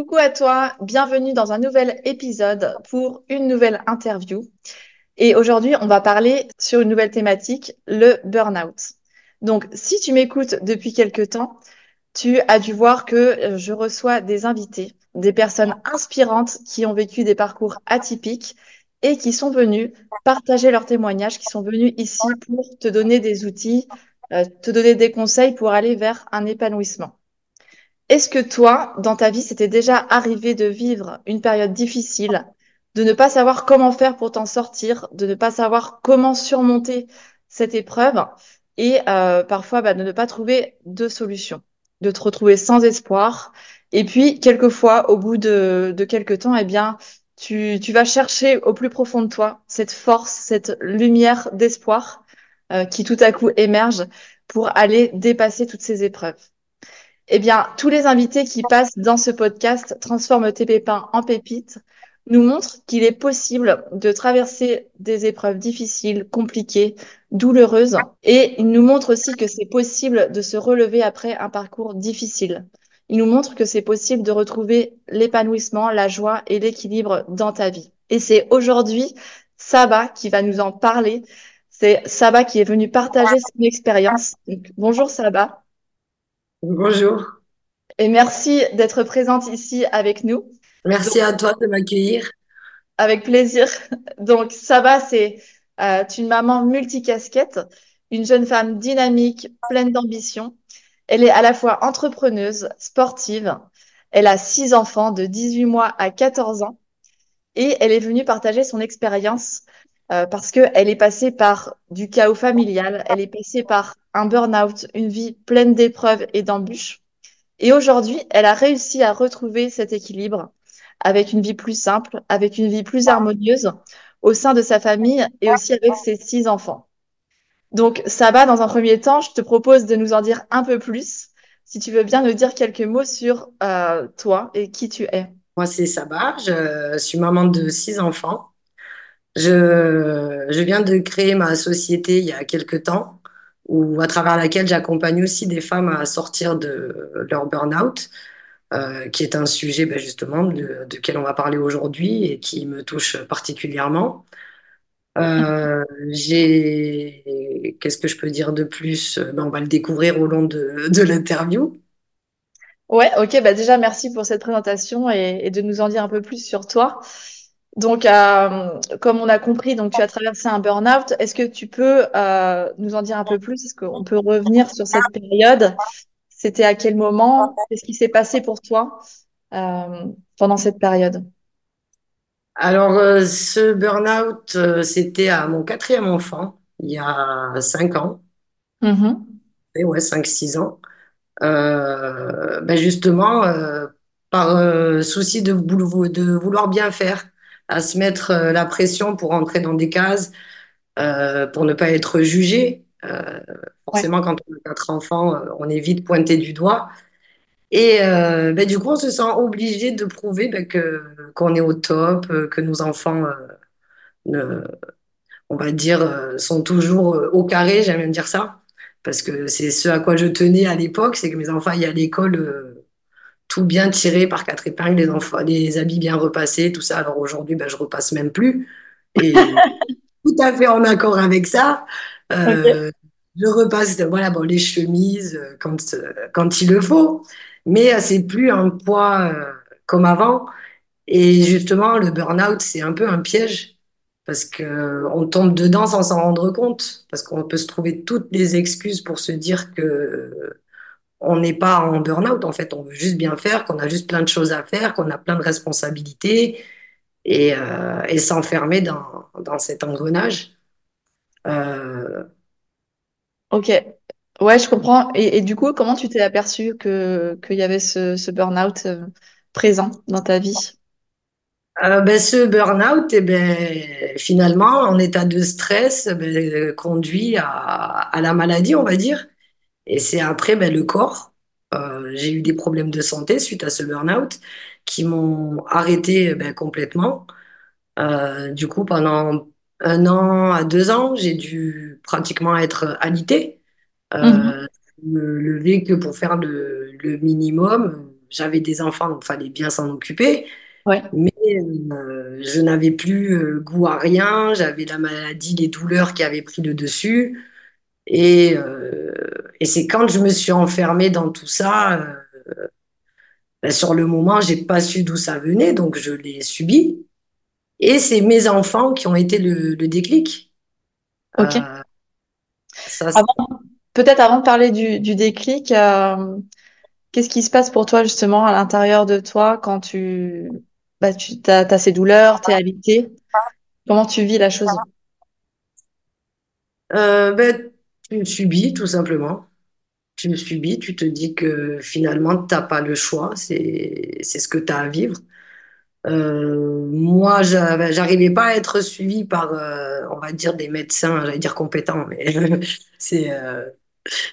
Coucou à toi, bienvenue dans un nouvel épisode pour une nouvelle interview. Et aujourd'hui, on va parler sur une nouvelle thématique, le burn-out. Donc, si tu m'écoutes depuis quelque temps, tu as dû voir que euh, je reçois des invités, des personnes inspirantes qui ont vécu des parcours atypiques et qui sont venus partager leurs témoignages, qui sont venus ici pour te donner des outils, euh, te donner des conseils pour aller vers un épanouissement. Est-ce que toi, dans ta vie, c'était déjà arrivé de vivre une période difficile, de ne pas savoir comment faire pour t'en sortir, de ne pas savoir comment surmonter cette épreuve et euh, parfois bah, de ne pas trouver de solution, de te retrouver sans espoir. Et puis, quelquefois, au bout de, de quelques temps, eh bien, tu, vas chercher au plus profond de toi cette force, cette lumière d'espoir euh, qui tout à coup émerge pour aller dépasser toutes ces épreuves. Eh bien, tous les invités qui passent dans ce podcast Transforme tes pépins en pépites nous montrent qu'il est possible de traverser des épreuves difficiles, compliquées, douloureuses. Et ils nous montrent aussi que c'est possible de se relever après un parcours difficile. Ils nous montrent que c'est possible de retrouver l'épanouissement, la joie et l'équilibre dans ta vie. Et c'est aujourd'hui Saba qui va nous en parler. C'est Saba qui est venu partager son expérience. bonjour Saba. Bonjour. Et merci d'être présente ici avec nous. Merci à toi de m'accueillir. Avec plaisir. Donc, Saba, c'est euh, une maman multicasquette, une jeune femme dynamique, pleine d'ambition. Elle est à la fois entrepreneuse, sportive. Elle a six enfants de 18 mois à 14 ans. Et elle est venue partager son expérience euh, parce qu'elle est passée par du chaos familial, elle est passée par un burn-out, une vie pleine d'épreuves et d'embûches. Et aujourd'hui, elle a réussi à retrouver cet équilibre avec une vie plus simple, avec une vie plus harmonieuse au sein de sa famille et aussi avec ses six enfants. Donc, Saba, dans un premier temps, je te propose de nous en dire un peu plus. Si tu veux bien nous dire quelques mots sur euh, toi et qui tu es. Moi, c'est Saba, je suis maman de six enfants. Je, viens de créer ma société il y a quelques temps ou à travers laquelle j'accompagne aussi des femmes à sortir de leur burn-out, euh, qui est un sujet ben, justement de, de, quel on va parler aujourd'hui et qui me touche particulièrement. Euh, j'ai, qu'est-ce que je peux dire de plus? Ben, On va le découvrir au long de, l'interview. Ouais, ok, bah déjà merci pour cette présentation et, de nous en dire un peu plus sur toi. Donc, euh, comme on a compris, donc tu as traversé un burn-out. Est-ce que tu peux euh, nous en dire un peu plus? Est-ce qu'on peut revenir sur cette période? C'était à quel moment? Qu'est-ce qui s'est passé pour toi euh, pendant cette période? Alors, ce burn-out, c'était à mon quatrième enfant, il y a cinq ans. Mmh. Et ouais, cinq, six ans. ben justement, par souci de, de vouloir bien faire à se mettre euh, la pression pour entrer dans des cases, euh, pour ne pas être jugé. Euh, forcément, quand on a quatre enfants, on est vite pointé du doigt. Et ben, du coup, on se sent obligé de prouver ben, que qu'on est au top, que nos enfants, ne, on va dire, sont toujours au carré, j'aime bien dire ça, parce que c'est ce à quoi je tenais à l'époque, c'est que mes enfants aillent à l'école tout bien tiré par quatre épingles, les, enfants, les habits bien repassés, tout ça. Alors aujourd'hui, ben, je repasse même plus. Et tout à fait en accord avec ça. Euh, je repasse voilà, bon, les chemises euh, quand, euh, quand il le faut. Mais c'est plus un poids comme avant. Et justement, le burn-out, c'est un peu un piège parce qu'on tombe dedans sans s'en rendre compte, parce qu'on peut se trouver toutes les excuses pour se dire que on n'est pas en burn-out, en fait, on veut juste bien faire, qu'on a juste plein de choses à faire, qu'on a plein de responsabilités et, euh, s'enfermer dans, cet engrenage. Euh, ok, ouais, je comprends. Et, du coup, comment tu t'es aperçu qu'il y avait ce, ce burn-out euh, présent dans ta vie? Euh, ben, ce burn-out, eh ben, finalement, en état de stress, ben, conduit à, à la maladie, on va dire. Et c'est après ben, le corps. Euh, j'ai eu des problèmes de santé suite à ce burn-out qui m'ont arrêté ben, complètement. Euh, du coup, pendant un an à deux ans, j'ai dû pratiquement être alité. Euh, me lever que pour faire le, le minimum. J'avais des enfants, donc il fallait bien s'en occuper. Ouais, Mais euh, je n'avais plus goût à rien. J'avais la maladie, les douleurs qui avaient pris le dessus. Et, euh, et c'est quand je me suis enfermée dans tout ça, euh, ben, sur le moment, j'ai pas su d'où ça venait, donc je l'ai subi. Et c'est mes enfants qui ont été le, le déclic. ok. Euh, ça, peut-être avant de parler du, du déclic, euh, qu'est-ce qui se passe pour toi justement à l'intérieur de toi quand tu, bah, tu as, ces douleurs, t'es alité? Comment tu vis la chose? euh, ben, tu subis tout simplement. Tu subis, tu te dis que finalement, t'as pas le choix, c'est c'est ce que tu as à vivre. Euh, moi, j'avais- j'arrivais pas à être suivie par, euh, on va dire, des médecins, j'allais dire compétents, mais c'est, euh,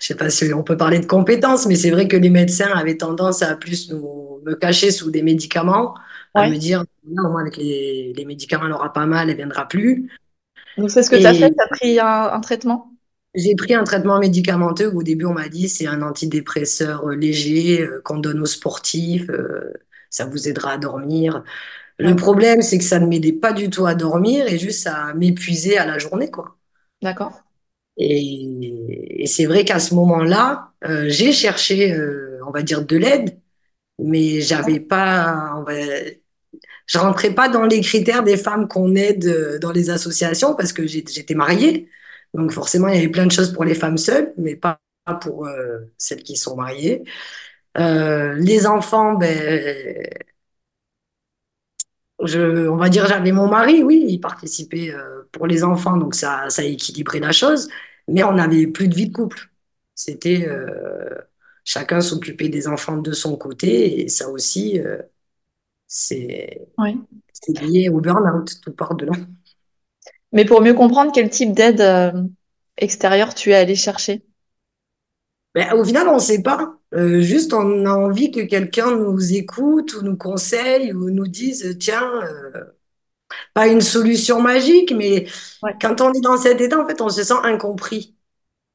je sais pas si on peut parler de compétences, mais c'est vrai que les médecins avaient tendance à plus nous, me cacher sous des médicaments, à Ouais. me dire, non, moi, avec les, les médicaments, elle aura pas mal, elle viendra plus. Donc c'est ce que tu as fait, Et tu as pris un, un traitement? J'ai pris un traitement médicamenteux où au début, on m'a dit, c'est un antidépresseur euh, léger euh, qu'on donne aux sportifs, euh, ça vous aidera à dormir. Le problème, c'est que ça ne m'aidait pas du tout à dormir et juste à m'épuiser à la journée, quoi. d'accord. Et, et c'est vrai qu'à ce moment-là, euh, j'ai cherché, on va dire, de l'aide, mais j'avais pas, on va, je rentrais pas dans les critères des femmes qu'on aide dans les associations parce que j'étais mariée. Donc forcément, il y avait plein de choses pour les femmes seules, mais pas pour euh, celles qui sont mariées. Euh, les enfants, ben, Je, on va dire, j'avais mon mari, oui, il participait euh, pour les enfants, donc ça, ça a équilibré la chose, mais on n'avait plus de vie de couple. C'était chacun s'occuper des enfants de son côté, et ça aussi, c'est lié au burn-out, tout part de là. Mais pour mieux comprendre quel type d'aide euh, extérieure tu es allé chercher. Ben, au final, on ne sait pas. Euh, juste, on a envie que quelqu'un nous écoute ou nous conseille ou nous dise, tiens, euh, pas une solution magique, mais Ouais, quand on est dans cet état, en fait, on se sent incompris.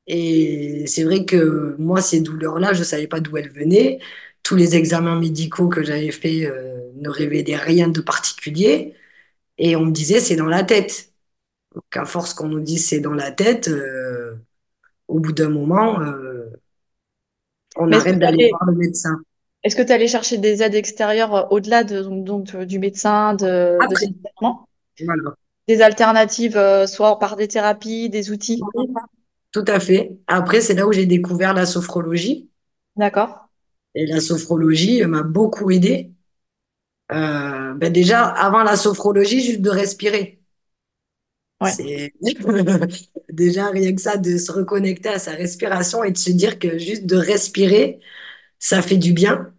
Et c'est vrai que moi, ces douleurs-là, je ne savais pas d'où elles venaient. Tous les examens médicaux que j'avais faits ne révélaient rien de particulier. Et on me disait, c'est dans la tête. Donc, à force qu'on nous dise c'est dans la tête, euh, au bout d'un moment, euh, on Mais arrête d'aller voir le médecin. est-ce que tu allé chercher des aides extérieures euh, au-delà de, donc, donc, du médecin, de, Après, voilà. Des alternatives, euh, soit par des thérapies, des outils? Oui, Tout à fait. Après, c'est là où j'ai découvert la sophrologie. D'accord? Et la sophrologie m'a beaucoup aidé. Euh, ben déjà, avant la sophrologie, juste de respirer. Ouais. C'est déjà rien que ça, de se reconnecter à sa respiration et de se dire que juste de respirer, ça fait du bien.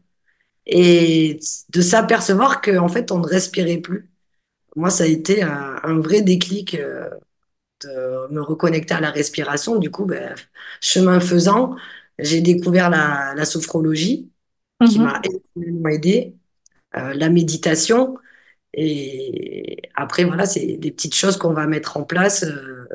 Et de s'apercevoir qu'en fait, on ne respirait plus. Moi, ça a été un, un vrai déclic euh, de me reconnecter à la respiration. Du coup, ben, chemin faisant, j'ai découvert la, la sophrologie qui m'a Mhm. énormément aidé, euh, la méditation. Et après, voilà, c'est des petites choses qu'on va mettre en place. euh,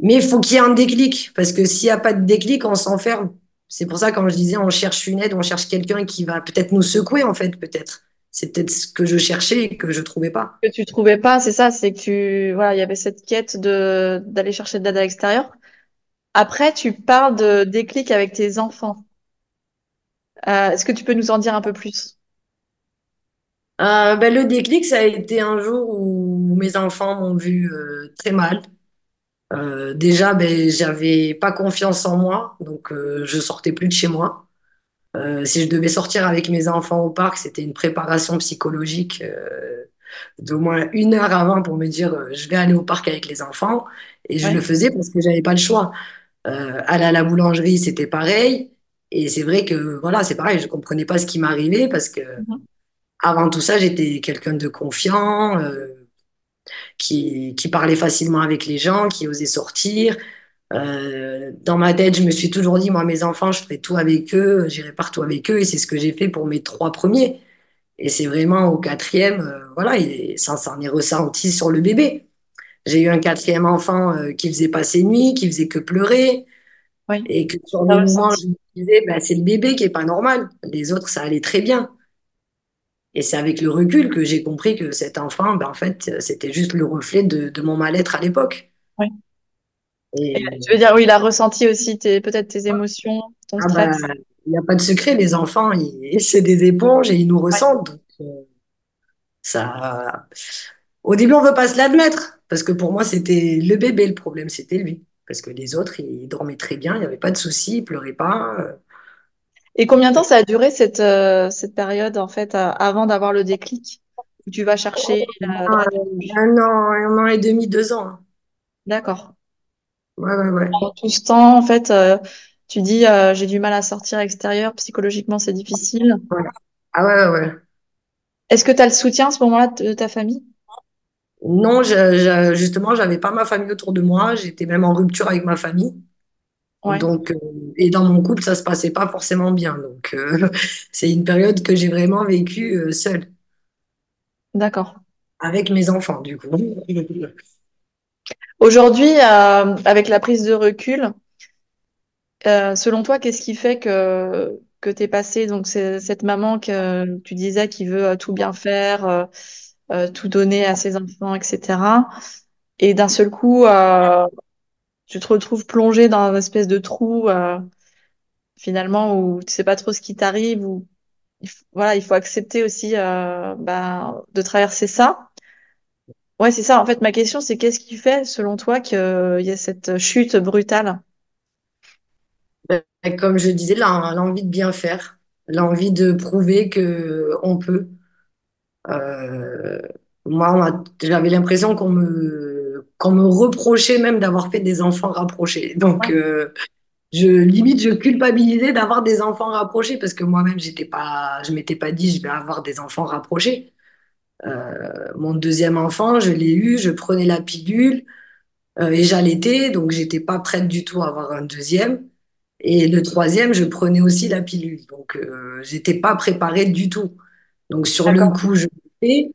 Mais il faut qu'il y ait un déclic, parce que s'il n'y a pas de déclic, on s'enferme. C'est pour ça, quand je disais, on cherche une aide, on cherche quelqu'un qui va peut-être nous secouer, en fait, peut-être. C'est peut-être ce que je cherchais et que je trouvais pas. Que tu trouvais pas, c'est ça, c'est que tu, voilà, il y avait cette quête de, d'aller chercher de l'aide à l'extérieur. Après, tu parles de déclic avec tes enfants. Euh, est-ce que tu peux nous en dire un peu plus? Euh, ben, le déclic, ça a été un jour où mes enfants m'ont vu euh, très mal. Euh, déjà, ben, j'avais pas confiance en moi, donc je sortais plus de chez moi. Si je devais sortir avec mes enfants au parc, c'était une préparation psychologique d'au moins une heure avant pour me dire je vais aller au parc avec les enfants. Et je le faisais parce que j'avais pas le choix. Aller à la boulangerie, c'était pareil. Et c'est vrai que voilà, c'est pareil, je comprenais pas ce qui m'arrivait parce que avant tout ça, j'étais quelqu'un de confiant, euh, qui, qui parlait facilement avec les gens, qui osait sortir. Euh, dans ma tête, je me suis toujours dit, moi, mes enfants, je ferai tout avec eux, j'irai partout avec eux, et c'est ce que j'ai fait pour mes trois premiers. Et c'est vraiment au quatrième, euh, voilà, et ça s'en est ressenti sur le bébé. J'ai eu un quatrième enfant qui faisait pas ses nuits, qui faisait que pleurer, Oui, et que sur le moment, je me disais, bah, c'est le bébé qui est pas normal. Les autres, ça allait très bien. Et c'est avec le recul que j'ai compris que cet enfant, ben, en fait, c'était juste le reflet de, de mon mal-être à l'époque. Oui. Et Et tu veux dire, oui, il a ressenti aussi peut-être tes émotions, ton ah stress. il n'y a pas de secret, les enfants, c'est des éponges et ils nous Ouais, ressentent. Donc, euh, ça, au début, on veut pas se l'admettre parce que pour moi, c'était le bébé le problème, c'était lui. Parce que les autres, ils dormaient très bien, il n'y avait pas de soucis, ils pleuraient pas. Euh. Et combien de temps ça a duré cette, euh, cette période, en fait, euh, avant d'avoir le déclic, où tu vas chercher la, Un, an, un an et demi, deux ans. D'accord. Ouais, ouais, ouais. Pendant tout ce temps, en fait, euh, tu dis, euh, j'ai du mal à sortir à l'extérieur, psychologiquement, c'est difficile. Ouais. Ah ouais, ouais. ouais. Est-ce que tu as le soutien à ce moment-là de ta famille? Non, je, je- justement, j'avais pas ma famille autour de moi. J'étais même en rupture avec ma famille. Ouais, Donc, euh, et dans mon couple, ça se passait pas forcément bien. Donc, euh, c'est une période que j'ai vraiment vécue euh, seule, d'accord. avec mes enfants, du coup. Aujourd'hui, euh, avec la prise de recul, euh, selon toi, qu'est-ce qui fait que, que tu es passé, donc c'est cette maman que tu disais qui veut euh, tout bien faire, euh, euh, tout donner à ses enfants, etc. Et d'un seul coup, euh, tu te retrouves plongé dans une espèce de trou, euh, finalement, où tu sais pas trop ce qui t'arrive, faut, voilà, il faut accepter aussi euh, ben, de traverser ça. Ouais, c'est ça. En fait, ma question, c'est qu'est-ce qui fait, selon toi, qu'il y a cette chute brutale? Et Comme je disais, l'en- l'envie de bien faire, l'envie de prouver que on peut. Euh, moi, j'avais l'impression qu'on me, qu'on me reprochait même d'avoir fait des enfants rapprochés. Donc, euh, je limite, je culpabilisais d'avoir des enfants rapprochés parce que moi-même, j'étais pas, je m'étais pas dit, je vais avoir des enfants rapprochés. Euh, mon deuxième enfant, je l'ai eu, je prenais la pilule euh, et j'allaitais, donc j'étais pas prête du tout à avoir un deuxième. Et le troisième, je prenais aussi la pilule, donc euh, j'étais pas préparée du tout. Donc sur le coup, je l'ai fait.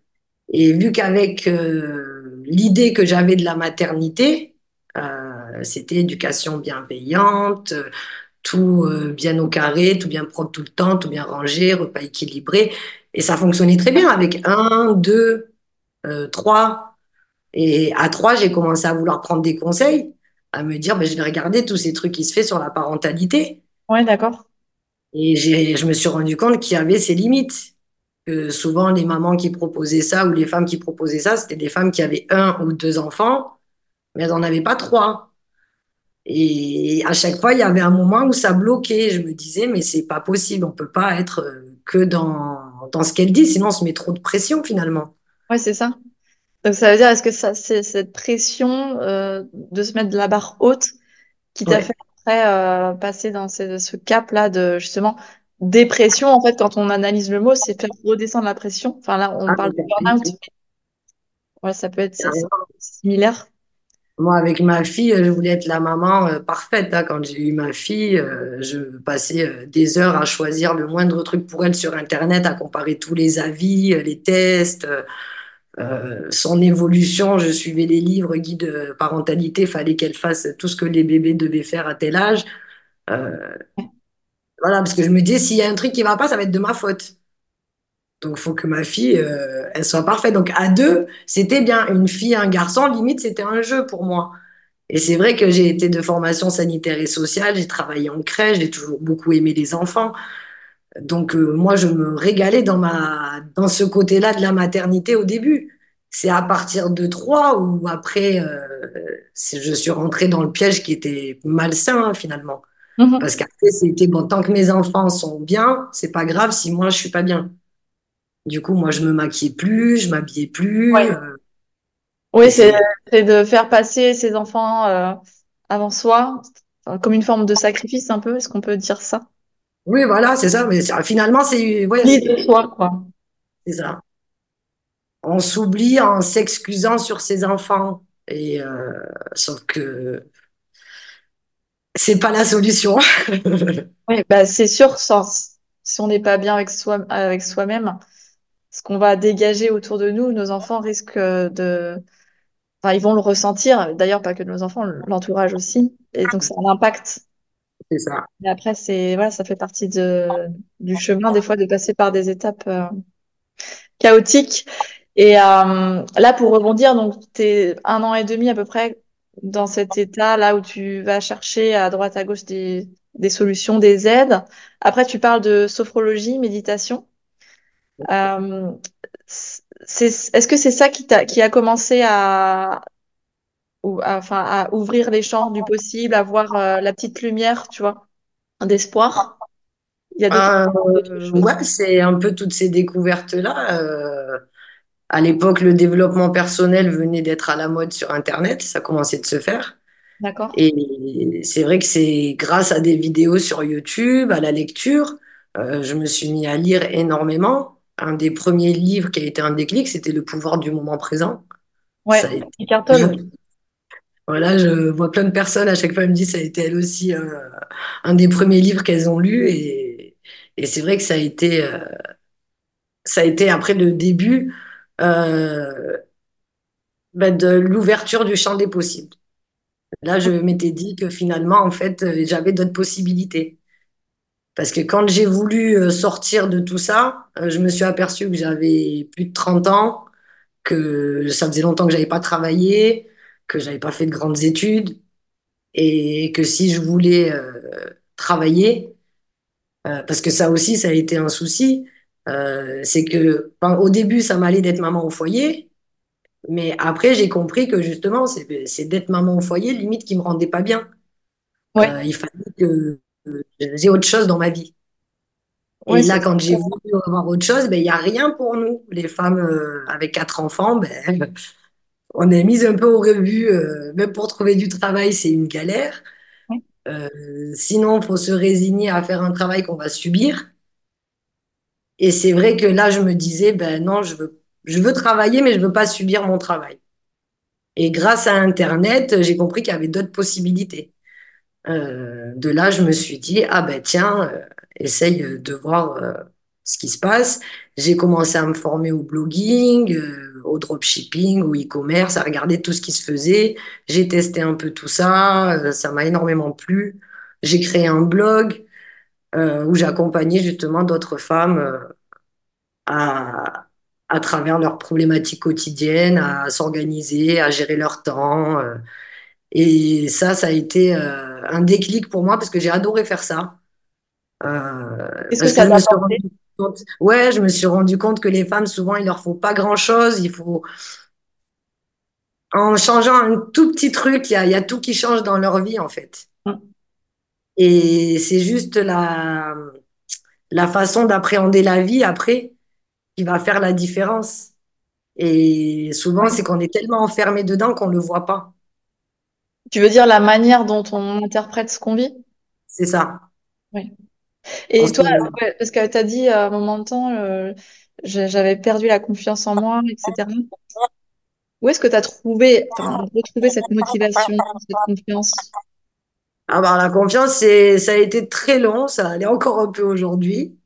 Et vu qu'avec euh, l'idée que j'avais de la maternité, euh, c'était éducation bienveillante, tout euh, bien au carré, tout bien propre tout le temps, tout bien rangé, repas équilibré. Et ça fonctionnait très bien avec un, deux, euh, trois. Et à trois, j'ai commencé à vouloir prendre des conseils, à me dire, ben, je vais regarder tous ces trucs qui se fait sur la parentalité. Ouais, d'accord. Et je me suis rendu compte qu'il y avait ses limites. Que souvent, les mamans qui proposaient ça ou les femmes qui proposaient ça, c'était des femmes qui avaient un ou deux enfants, mais elles n'en avaient pas trois. Et à chaque fois, il y avait un moment où ça bloquait. Je me disais, mais c'est pas possible, on peut pas être euh, que dans, dans ce qu'elle dit, sinon on se met trop de pression finalement. Ouais, c'est ça. Donc ça veut dire, est-ce que ça, c'est cette pression euh, de se mettre de la barre haute qui t'a Ouais. fait après euh, passer dans ce, ce cap-là de justement dépression. En fait, quand on analyse le mot, c'est faire redescendre la pression. Enfin là, on Ah, parle de burn-out, ouais, ça peut être t'as similaire. Moi, avec ma fille, je voulais être la maman euh, parfaite. hein. Quand j'ai eu ma fille, euh, je passais euh, des heures à choisir le moindre truc pour elle sur Internet, à comparer tous les avis, euh, les tests, euh, euh, son évolution. Je suivais les livres guides de parentalité. Fallait qu'elle fasse tout ce que les bébés devaient faire à tel âge. Voilà, parce que je me disais, s'il y a un truc qui va pas, ça va être de ma faute. Donc, il faut que ma fille, euh, elle soit parfaite. Donc, à deux, c'était bien. Une fille, un garçon, limite, c'était un jeu pour moi. Et c'est vrai que j'ai été de formation sanitaire et sociale, j'ai travaillé en crèche, j'ai toujours beaucoup aimé les enfants. Donc euh, moi, je me régalais dans ma, dans ce côté-là de la maternité au début. C'est à partir de trois ou après, euh, je suis rentrée dans le piège qui était malsain hein, finalement. Mhm. Parce qu'après, c'était bon, tant que mes enfants sont bien, c'est pas grave si moi je suis pas bien. Du coup, moi, je me maquillais plus, je m'habillais plus. Ouais. euh, Oui, c'est de faire passer ses enfants euh, avant soi, Enfin, comme une forme de sacrifice un peu. Est-ce qu'on peut dire ça? oui, voilà, c'est ça. Mais finalement, c'est ouais, de soi, quoi. c'est ça. On s'oublie en s'excusant sur ses enfants. Et euh, sauf que c'est pas la solution. Oui, bah c'est sûr, sans- si on n'est pas bien avec soi, avec soi-même, ce qu'on va dégager autour de nous, nos enfants risquent de, enfin, ils vont le ressentir. D'ailleurs, pas que nos enfants, l'entourage aussi. Et donc, ça a un impact. C'est ça. Mais après, c'est, voilà, ça fait partie de, du chemin, des fois, de passer par des étapes euh, chaotiques. Et euh, là, pour rebondir, donc, t'es un an et demi à peu près dans cet état là où tu vas chercher à droite à gauche des, des solutions, des aides. Après, tu parles de sophrologie, méditation. Euh, est-ce que c'est ça qui t'a, qui a commencé à, ou, à- enfin, à ouvrir les champs du possible, à voir euh, la petite lumière, tu vois, d'espoir? Il y a Euh, ouais, c'est un peu toutes ces découvertes-là. À l'époque, le développement personnel venait d'être à la mode sur Internet, ça commençait de se faire. D'accord? Et c'est vrai que c'est grâce à des vidéos sur YouTube, à la lecture, euh, je me suis mis à lire énormément. Un des premiers livres qui a été un déclic, c'était Le pouvoir du moment présent. Ça Ouais, été- il cartonne. Voilà, je vois plein de personnes, à chaque fois, elles me disent que ça a été elle aussi euh, un des premiers livres qu'elles ont lus. Et, et c'est vrai que ça a été, euh, ça a été après le début euh, ben, de l'ouverture du champ des possibles. Là, je m'étais dit que finalement, en fait, euh, j'avais d'autres possibilités. Parce que quand j'ai voulu euh, sortir de tout ça, je me suis aperçue que j'avais plus de 30 ans, que ça faisait longtemps que j'avais pas travaillé, que j'avais pas fait de grandes études, et que si je voulais travailler, parce que ça aussi, ça a été un souci, euh, c'est que au début, ça m'allait d'être maman au foyer, mais après, j'ai compris que justement, c'est d'être maman au foyer, limite, qui me rendait pas bien. Ouais, Euh, il fallait que euh, j'ai autre chose dans ma vie. ouais, Et là, quand j'ai voulu avoir autre chose, ben, il n'y a rien pour nous. Les femmes euh, avec quatre enfants, ben, on est mis un peu au rebut. même pour trouver du travail, c'est une galère. ouais, sinon, il faut se résigner à faire un travail qu'on va subir. Et c'est vrai que là, je me disais, ben non, je veux, je veux travailler, mais je veux pas subir mon travail. Et grâce à Internet, j'ai compris qu'il y avait d'autres possibilités. Euh, de là, je me suis dit, ah ben tiens, euh, essaye de voir euh, ce qui se passe. J'ai commencé à me former au blogging, euh, au dropshipping, au e-commerce, à regarder tout ce qui se faisait. J'ai testé un peu tout ça, ça m'a énormément plu. J'ai créé un blog euh, où j'accompagnais justement d'autres femmes euh, à, à travers leurs problématiques quotidiennes, à s'organiser, à gérer leur temps. euh, et ça, ça a été euh, un déclic pour moi parce que j'ai adoré faire ça. Euh, Qu'est-ce que que ça t'a rendu compte, ouais, je me suis rendu compte que les femmes, souvent, il leur faut pas grand-chose. Il faut, en changeant un tout petit truc, il y a, y a tout qui change dans leur vie, en fait. Et c'est juste la, la façon d'appréhender la vie après qui va faire la différence. Et souvent, c'est qu'on est tellement enfermé dedans qu'on le voit pas. Tu veux dire la manière dont on interprète ce qu'on vit? C'est ça. Oui. Et toi, parce que tu as dit à un moment de temps, euh, j'avais perdu la confiance en moi, etc. Où est-ce que tu as trouvé, retrouvé cette motivation, cette confiance? Alors, la confiance, c'est, ça a été très long, ça allait encore un peu aujourd'hui.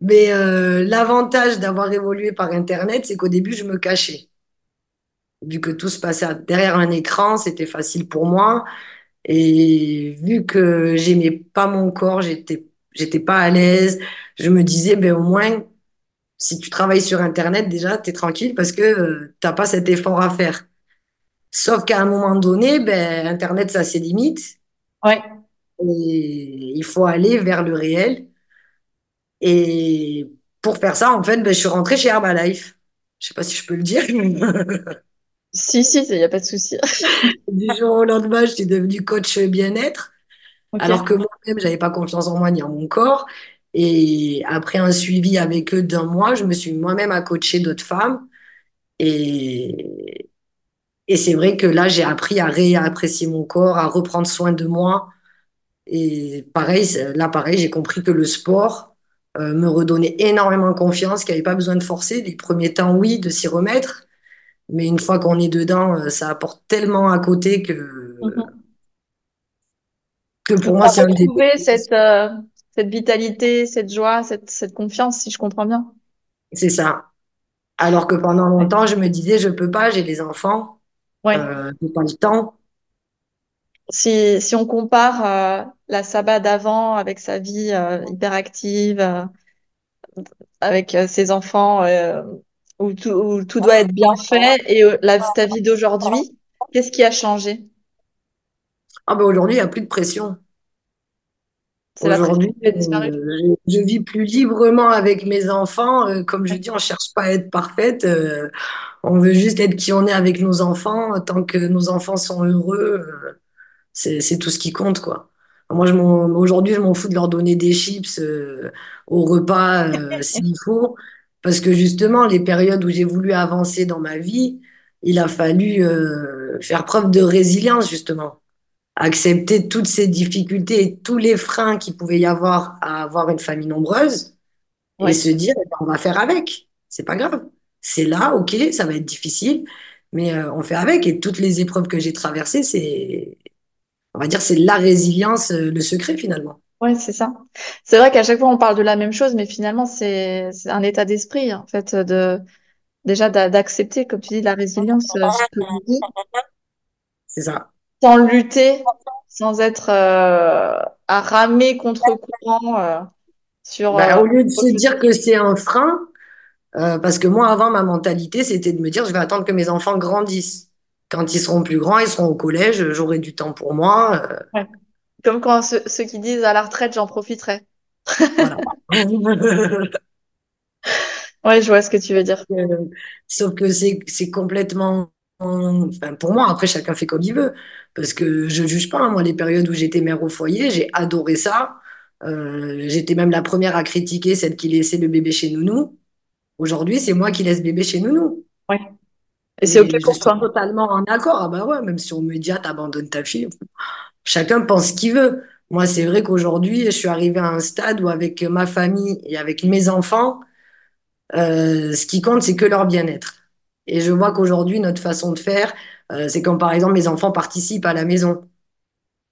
Mais euh, l'avantage d'avoir évolué par Internet, c'est qu'au début, je me cachais. Vu que tout se passait derrière un écran, c'était facile pour moi. Et vu que j'aimais pas mon corps, j'étais, j'étais pas à l'aise, je me disais, ben, au moins, si tu travailles sur Internet, déjà, t'es tranquille parce que euh, t'as pas cet effort à faire. Sauf qu'à un moment donné, ben, Internet, ça a ses. Ouais. Et il faut aller vers le réel. Et pour faire ça, en fait, ben, je suis rentrée chez Herbalife. Je sais pas si je peux le dire. Si, si, il n'y a pas de souci. Du jour au lendemain, je suis devenue coach bien-être, alors que moi-même, j'avais pas confiance en moi ni en mon corps. Et après un suivi avec eux d'un mois, je me suis moi-même à coacher d'autres femmes. Et, et c'est vrai que là, j'ai appris à réapprécier mon corps, à reprendre soin de moi. Et pareil, là, pareil, j'ai compris que le sport, euh, me redonner énormément confiance, qu'il n'y avait pas besoin de forcer. Les premiers temps, oui, de s'y remettre, mais une fois qu'on est dedans, euh, ça apporte tellement à côté que, Mhm. que pour moi, c'est un des... retrouvé cette, euh, cette vitalité, cette joie, cette, cette confiance, si je comprends bien. C'est ça. Alors que pendant longtemps, je me disais, je peux pas, j'ai des enfants, Ouais. euh, le temps. Si, si on compare euh, la Saba d'avant avec sa vie euh, hyperactive, euh, avec ses enfants, où tout, où tout doit être bien fait, et la, ta vie d'aujourd'hui, qu'est-ce qui a changé? Ah ben aujourd'hui, il n'y a plus de pression. Aujourd'hui, euh, je, vis plus librement avec mes enfants. Euh, comme je dis, on cherche pas à être parfaite. euh, on veut juste être qui on est avec nos enfants. Tant que nos enfants sont heureux, c'est, tout ce qui compte, quoi. Moi, aujourd'hui, je m'en fous de leur donner des chips au repas s'il faut. Parce que justement, les périodes où j'ai voulu avancer dans ma vie, il a fallu faire preuve de résilience, justement accepter toutes ces difficultés et tous les freins qu'il pouvait y avoir à avoir une famille nombreuse et Oui. se dire, eh ben, on va faire avec. C'est pas grave. C'est là, ok, ça va être difficile, mais euh, on fait avec. Et toutes les épreuves que j'ai traversées, c'est, on va dire, c'est la résilience, euh, le secret finalement. Ouais, c'est ça. C'est vrai qu'à chaque fois on parle de la même chose, mais finalement c'est un état d'esprit en fait de déjà d'a- d'accepter, comme tu dis, la résilience, euh, C'est ça. Sans lutter, sans être euh, à ramer contre courant euh, sur. Euh, au lieu de se dire que c'est un frein, euh, parce que moi, avant, ma mentalité, c'était de me dire, je vais attendre que mes enfants grandissent. Quand ils seront plus grands, ils seront au collège, j'aurai du temps pour moi. euh, Ouais. Comme quand ceux, ceux qui disent à la retraite, j'en profiterai. voilà. Ouais, je vois ce que tu veux dire. Euh, sauf que c'est complètement enfin, pour moi après chacun fait comme il veut. Parce que je juge pas hein. moi les périodes où j'étais mère au foyer j'ai adoré ça. Euh, j'étais même la première à critiquer celle qui laissait le bébé chez nounou. Aujourd'hui c'est moi qui laisse bébé chez nounou. Ouais. Et c'est OK et je pour suis totalement en accord. Ah bah ouais même si on me dit ah t'abandonnes ta fille. Chacun pense ce qu'il veut. Moi c'est vrai qu'aujourd'hui je suis arrivée à un stade où avec ma famille et avec mes enfants Euh, ce qui compte, c'est que leur bien-être. Et je vois qu'aujourd'hui, notre façon de faire, euh, c'est quand par exemple mes enfants participent à la maison.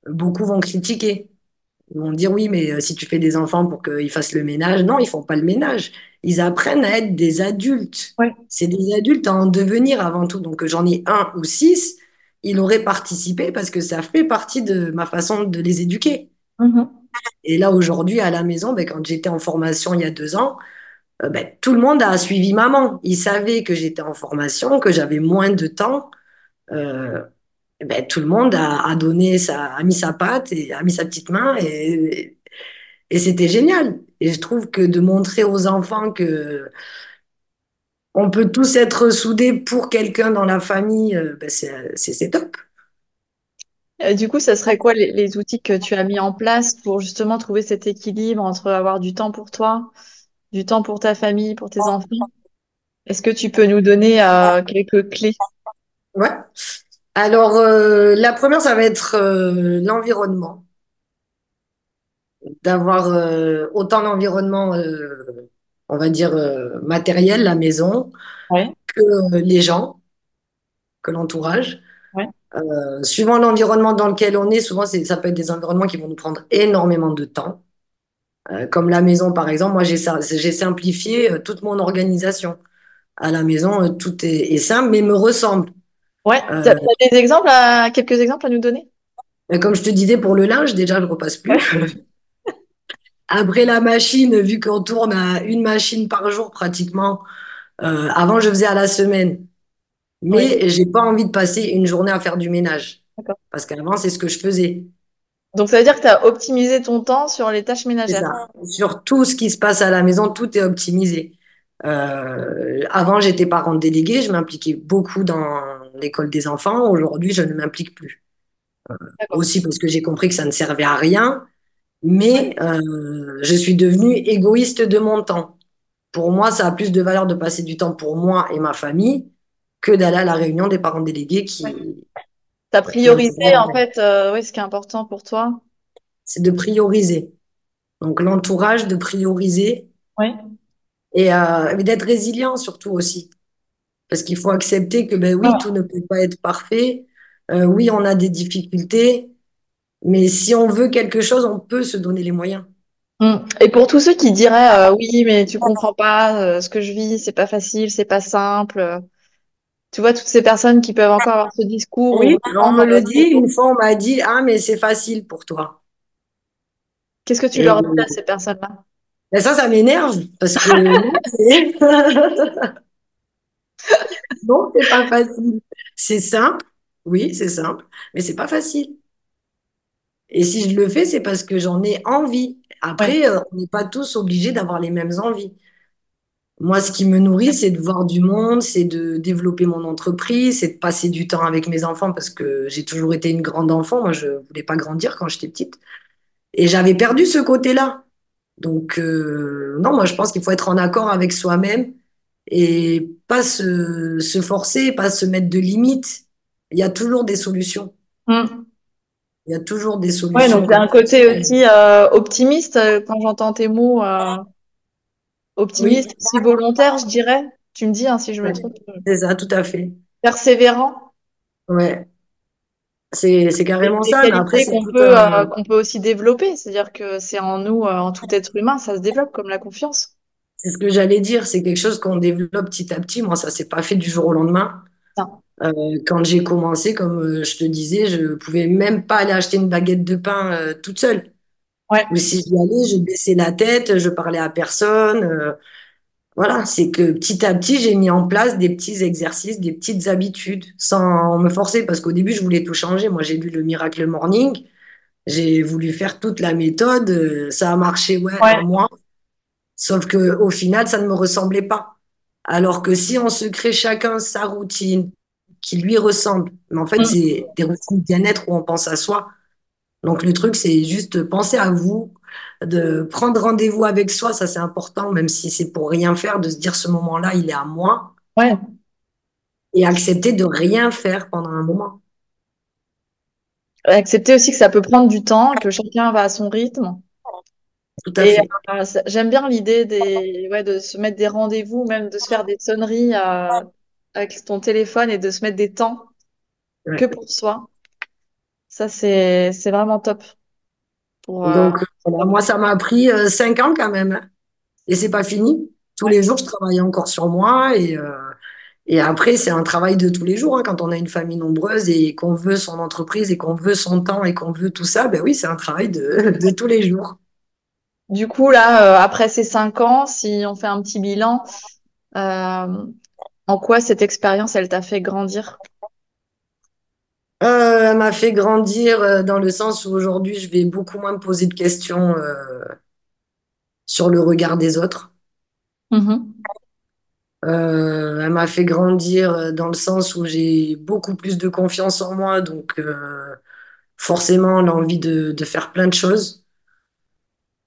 Beaucoup vont critiquer. Ils vont dire oui, mais euh, si tu fais des enfants pour qu'ils fassent le ménage, non, ils font pas le ménage. Ils apprennent à être des adultes. Ouais. C'est des adultes à en devenir avant tout. Donc j'en ai un ou six, ils auraient participé parce que ça fait partie de ma façon de les éduquer. Mhm. Et là, aujourd'hui, à la maison, ben, quand j'étais en formation il y a deux ans, ben, tout le monde a suivi maman. Ils savaient que j'étais en formation, que j'avais moins de temps. Euh, ben, tout le monde a, donné a mis sa patte et a mis sa petite main et, c'était génial. Et je trouve que de montrer aux enfants que on peut tous être soudés pour quelqu'un dans la famille, euh, ben, c'est, top. Euh, du coup, ça serait quoi les outils que tu as mis en place pour justement trouver cet équilibre entre avoir du temps pour toi, du temps pour ta famille, pour tes enfants? Est-ce que tu peux nous donner euh, quelques clés? Ouais. Alors, euh, la première, ça va être euh, l'environnement. D'avoir autant d'environnement, euh, on va dire, matériel, la maison, Ouais, que les gens, que l'entourage. ouais, suivant l'environnement dans lequel on est, souvent, ça peut être des environnements qui vont nous prendre énormément de temps. Euh, comme la maison, par exemple, moi, j'ai, simplifié euh, toute mon organisation. À la maison, euh, tout est, est simple, mais me ressemble. ouais. T'as, t'as des exemples à, quelques exemples à nous donner? comme je te disais, pour le linge, déjà, je ne repasse plus. Après la machine, vu qu'on tourne à une machine par jour pratiquement, euh, avant, je faisais à la semaine. oui, Mais j'ai pas envie de passer une journée à faire du ménage. Parce qu'avant, c'est ce que je faisais. Donc, ça veut dire que tu as optimisé ton temps sur les tâches ménagères. Sur tout ce qui se passe à la maison, tout est optimisé. Euh, avant, j'étais parent délégué, je m'impliquais beaucoup dans l'école des enfants. Aujourd'hui, je ne m'implique plus. D'accord. Aussi parce que j'ai compris que ça ne servait à rien, mais euh, je suis devenue égoïste de mon temps. Pour moi, ça a plus de valeur de passer du temps pour moi et ma famille que d'aller à la réunion des parents délégués qui, qui n'en priorisé, en fait, euh, oui, ce qui est important pour toi. C'est de prioriser. Donc l'entourage, de prioriser Oui. Et euh, mais d'être résilient surtout aussi. Parce qu'il faut accepter que, ben oui, tout ne peut pas être parfait. Euh, oui, on a des difficultés. Mais si on veut quelque chose, on peut se donner les moyens. Mm. Et pour tous ceux qui diraient euh, oui, mais tu comprends pas euh, ce que je vis, c'est pas facile, c'est pas simple. Tu vois toutes ces personnes qui peuvent encore avoir ce discours ou Oui, on me le dit. Une fois, on m'a dit, ah, mais c'est facile pour toi. qu'est-ce que tu Et leur dis à ces personnes-là? ben ça, ça m'énerve parce que non, c'est pas facile. C'est simple, oui, c'est simple, mais c'est pas facile. Et si je le fais, c'est parce que j'en ai envie. Après, euh, on n'est pas tous obligés d'avoir les mêmes envies. Moi, ce qui me nourrit, c'est de voir du monde, c'est de développer mon entreprise, c'est de passer du temps avec mes enfants parce que j'ai toujours été une grande enfant. Moi, je voulais pas grandir quand j'étais petite. Et j'avais perdu ce côté-là. Donc, euh, non, moi, je pense qu'il faut être en accord avec soi-même et pas se, se forcer, pas se mettre de limites. Il y a toujours des solutions. Mm. Il y a toujours des solutions donc il y a comme un côté aussi euh, optimiste euh, quand j'entends tes mots, euh, Oui, optimiste, aussi volontaire, je dirais. Tu me dis hein, si je me trompe. c'est ça, tout à fait. Persévérant. Ouais, c'est, c'est carrément ça, mais après, qu'on peut, euh, qu'on peut aussi développer. C'est-à-dire que c'est en nous, euh, en tout être humain, ça se développe comme la confiance. c'est ce que j'allais dire, c'est quelque chose qu'on développe petit à petit. Moi, ça s'est pas fait du jour au lendemain. Euh, quand j'ai commencé, comme je te disais, je pouvais même pas aller acheter une baguette de pain toute seule. Ouais. Ou si j'y allais, je baissais la tête, je parlais à personne. euh, voilà, c'est que petit à petit, j'ai mis en place des petits exercices, des petites habitudes, sans me forcer, parce qu'au début, je voulais tout changer. Moi, j'ai lu le Miracle Morning, j'ai voulu faire toute la méthode, euh, ça a marché, ouais, un Ouais. mois, sauf que au final, ça ne me ressemblait pas. Alors que si on se crée chacun sa routine qui lui ressemble, mais en fait, Mm. c'est des routines bien-être où on pense à soi. Donc le truc, c'est juste penser à vous, de prendre rendez-vous avec soi, ça c'est important, même si c'est pour rien faire, de se dire ce moment-là, il est à moi, Ouais. et accepter de rien faire pendant un moment. Accepter aussi que ça peut prendre du temps, que chacun va à son rythme. Tout à Et fait. euh, j'aime bien l'idée des, ouais, de se mettre des rendez-vous, même de se faire des sonneries euh, avec ton téléphone et de se mettre des temps que pour soi. Ça, c'est, c'est vraiment top pour, euh, Donc voilà, moi, ça m'a pris euh, cinq ans quand même, hein. et c'est pas fini. Tous les jours, je travaille encore sur moi, et, euh, et après, c'est un travail de tous les jours, hein. Quand on a une famille nombreuse et qu'on veut son entreprise et qu'on veut son temps et qu'on veut tout ça, ben oui, c'est un travail de, de tous les jours. Du coup, là, euh, après ces cinq ans, si on fait un petit bilan, euh, en quoi cette expérience, elle t'a fait grandir? Euh, elle m'a fait grandir euh, dans le sens où aujourd'hui, je vais beaucoup moins me poser de questions euh, sur le regard des autres. Mhm. Euh, elle m'a fait grandir euh, dans le sens où j'ai beaucoup plus de confiance en moi, donc euh, forcément l'envie de, de faire plein de choses.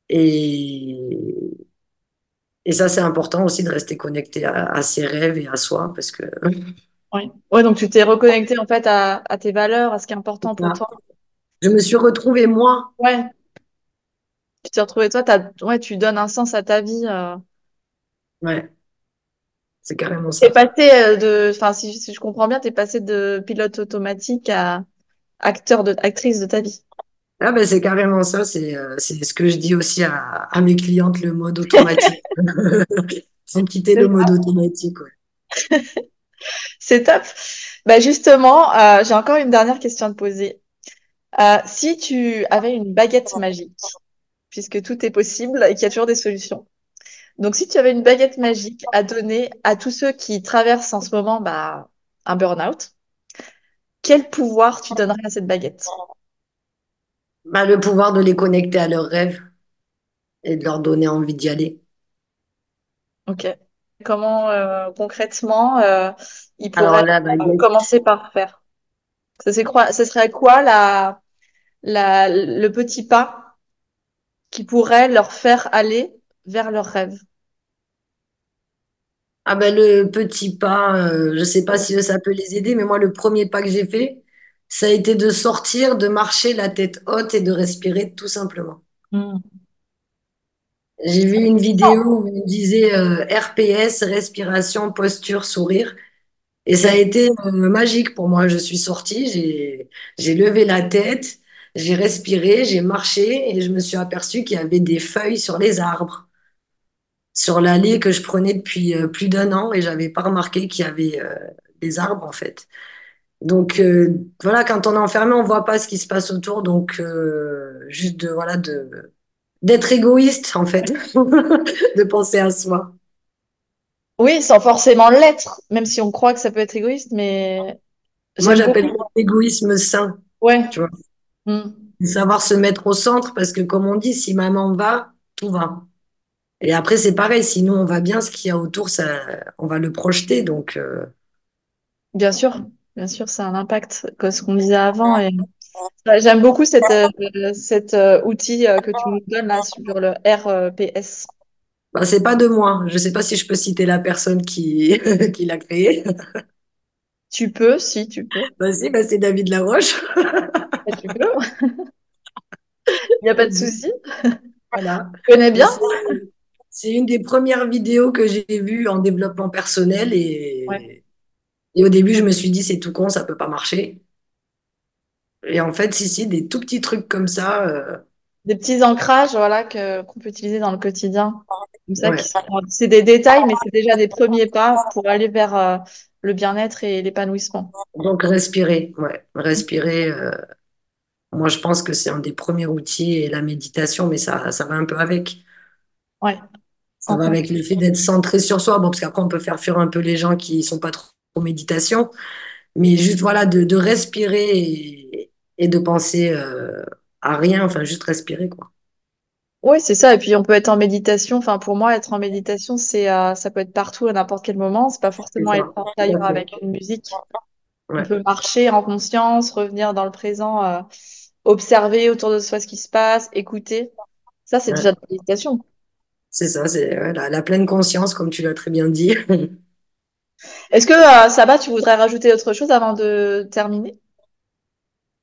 Et, et ça, c'est important aussi de rester connecté à, à ses rêves et à soi, parce que Ouais. Ouais, donc tu t'es reconnecté en fait à, à tes valeurs, à ce qui est important pour toi. je me suis retrouvée moi. Ouais, tu t'es retrouvé toi, t'as, ouais, tu donnes un sens à ta vie. euh. Ouais, c'est carrément T'es ça. passé euh, de, enfin, si, si je comprends bien, t'es passé de pilote automatique à acteur de, actrice de ta vie. Ah ben c'est carrément ça, c'est euh, c'est ce que je dis aussi à, à mes clientes, le mode automatique. Faut quitter le mode automatique, ouais. C'est top. Bah justement, euh, j'ai encore une dernière question à te poser. Euh, si tu avais une baguette magique, puisque tout est possible et qu'il y a toujours des solutions. Donc, si tu avais une baguette magique à donner à tous ceux qui traversent en ce moment bah, un burn-out, quel pouvoir tu donnerais à cette baguette? Bah, le pouvoir de les connecter à leurs rêves et de leur donner envie d'y aller. Ok. Comment euh, concrètement euh, pourraient la euh, commencer par faire? Ce serait quoi la, la, le petit pas qui pourrait leur faire aller vers leurs rêves? ah ben le petit pas, euh, je sais pas si ça peut les aider, mais moi le premier pas que j'ai fait, ça a été de sortir, de marcher la tête haute et de respirer tout simplement. Hmm. J'ai vu une vidéo où on disait euh, RPS, respiration, posture, sourire. Et ça a été euh, magique pour moi. Je suis sortie, j'ai, j'ai levé la tête, j'ai respiré, j'ai marché et je me suis aperçue qu'il y avait des feuilles sur les arbres, sur l'allée que je prenais depuis euh, plus d'un an et j'avais pas remarqué qu'il y avait euh, des arbres en fait. Donc euh, voilà, quand on est enfermé, on voit pas ce qui se passe autour. Donc euh, juste de voilà de d'être égoïste en fait, de penser à soi. Oui, sans forcément l'être, même si on croit que ça peut être égoïste, mais Moi, j'appelle beaucoup. ça l'égoïsme sain, Ouais. tu vois. Mm. Savoir se mettre au centre parce que comme on dit, si maman va, tout va. Et après, c'est pareil, si nous on va bien, ce qu'il y a autour, ça, on va le projeter. Donc, euh, Bien sûr, bien sûr, ça a un impact, comme ce qu'on disait avant. Et j'aime beaucoup cet, euh, cet euh, outil euh, que tu nous donnes là sur le RPS. bah, c'est pas de moi. Je sais pas si je peux citer la personne qui, qui l'a créé. Tu peux, si tu peux. Bah, si, bah, c'est David Laroche. Tu peux, il n'y a pas de souci. Voilà. Tu connais bien? C'est une des premières vidéos que j'ai vues en développement personnel Ouais. et, et au début, je me suis dit, c'est tout con, ça peut pas marcher. Et en fait, si, si, des tout petits trucs comme ça, euh, Des petits ancrages, voilà, que qu'on peut utiliser dans le quotidien. Ouais. sont, c'est des détails, mais c'est déjà des premiers pas pour aller vers euh, le bien-être et l'épanouissement. Donc, respirer, ouais. Respirer, euh, moi, je pense que c'est un des premiers outils et la méditation, mais ça, ça va un peu avec. Ouais, Ça va avec le fait d'être centré sur soi. Bon, parce qu'après, on peut faire fuir un peu les gens qui sont pas trop en méditation, mais juste, voilà, de, de respirer et, et de penser euh, à rien, enfin, juste respirer, quoi. Oui, c'est ça. Et puis, on peut être en méditation. Enfin, pour moi, être en méditation, c'est, euh, ça peut être partout, à n'importe quel moment. C'est pas forcément être intérieur avec une musique. On peut marcher en conscience, revenir dans le présent, euh, observer autour de soi ce qui se passe, écouter. Ça, c'est déjà de la méditation. C'est ça, c'est ouais, la, la pleine conscience, comme tu l'as très bien dit. Est-ce que, euh, Saba, tu voudrais rajouter autre chose avant de terminer?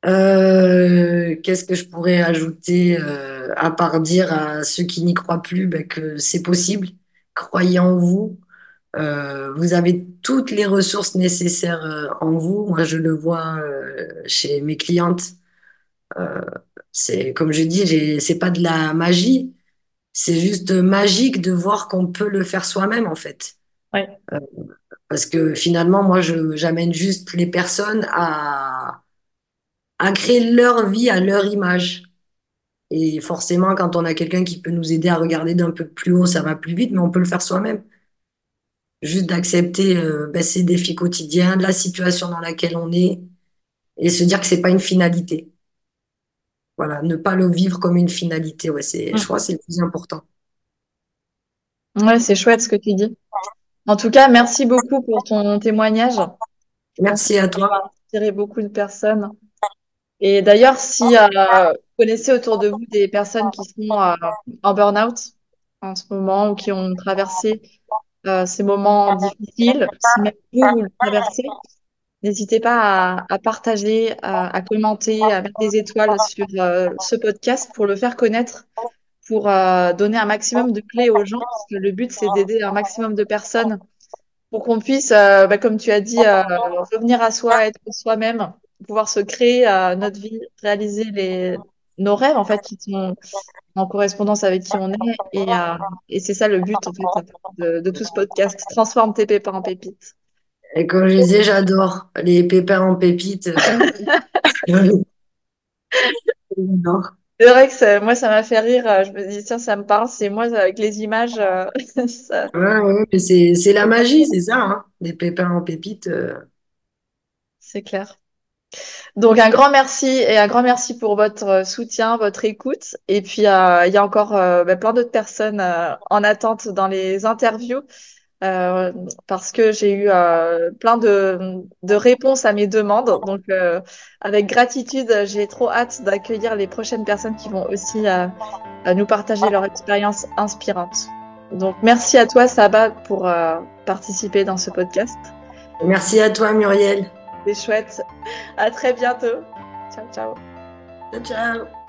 Euh, qu'est-ce que je pourrais ajouter euh, à part dire à ceux qui n'y croient plus ben, que c'est possible, croyez en vous. Euh, vous avez toutes les ressources nécessaires euh, en vous. Moi, je le vois euh, chez mes clientes. Euh, c'est comme je dis, c'est pas de la magie, c'est juste magique de voir qu'on peut le faire soi-même en fait. Ouais. Parce que finalement, moi, je j'amène juste les personnes à à créer leur vie à leur image. Et forcément, quand on a quelqu'un qui peut nous aider à regarder d'un peu plus haut, ça va plus vite, mais on peut le faire soi-même. Juste d'accepter euh, ben, ses défis quotidiens, la situation dans laquelle on est, et se dire que c'est pas une finalité. Voilà, ne pas le vivre comme une finalité. Ouais, c'est, je crois que c'est le plus important. Ouais, c'est chouette ce que tu dis. En tout cas, merci beaucoup pour ton témoignage. Merci à toi. inspirer beaucoup de personnes. Et d'ailleurs, si euh, vous connaissez autour de vous des personnes qui sont euh, en burn-out en ce moment ou qui ont traversé euh, ces moments difficiles, si même vous, vous le traversez, n'hésitez pas à, à partager, à, à commenter, à mettre des étoiles sur ce podcast pour le faire connaître, pour donner un maximum de clés aux gens, parce que le but, c'est d'aider un maximum de personnes pour qu'on puisse, bah, comme tu as dit, revenir à soi, être soi-même, pouvoir se créer euh, notre vie, réaliser les, nos rêves, en fait, qui sont en correspondance avec qui on est. Et, euh, et c'est ça le but, en fait, de, de tout ce podcast. Transforme tes pépins en pépites. Et comme je disais, j'adore les pépins en pépites. J'adore. C'est vrai que moi, ça m'a fait rire. Je me dis, tiens, ça me parle. C'est moi, avec les images, euh, ça- Ouais, ouais, ouais, mais c'est, c'est la magie, c'est ça, hein. Les pépins en pépites. euh. c'est clair. Donc, un grand merci et un grand merci pour votre euh, soutien, votre écoute. Et puis, euh, il y a encore euh, bah, plein d'autres personnes en attente dans les interviews parce que j'ai eu plein de, de réponses à mes demandes. Donc, avec gratitude, j'ai trop hâte d'accueillir les prochaines personnes qui vont aussi nous partager leur expérience inspirante. Donc, merci à toi, Saba, pour participer dans ce podcast. Merci à toi, Muriel. C'est chouette. À très bientôt. Ciao, ciao. Ciao, ciao.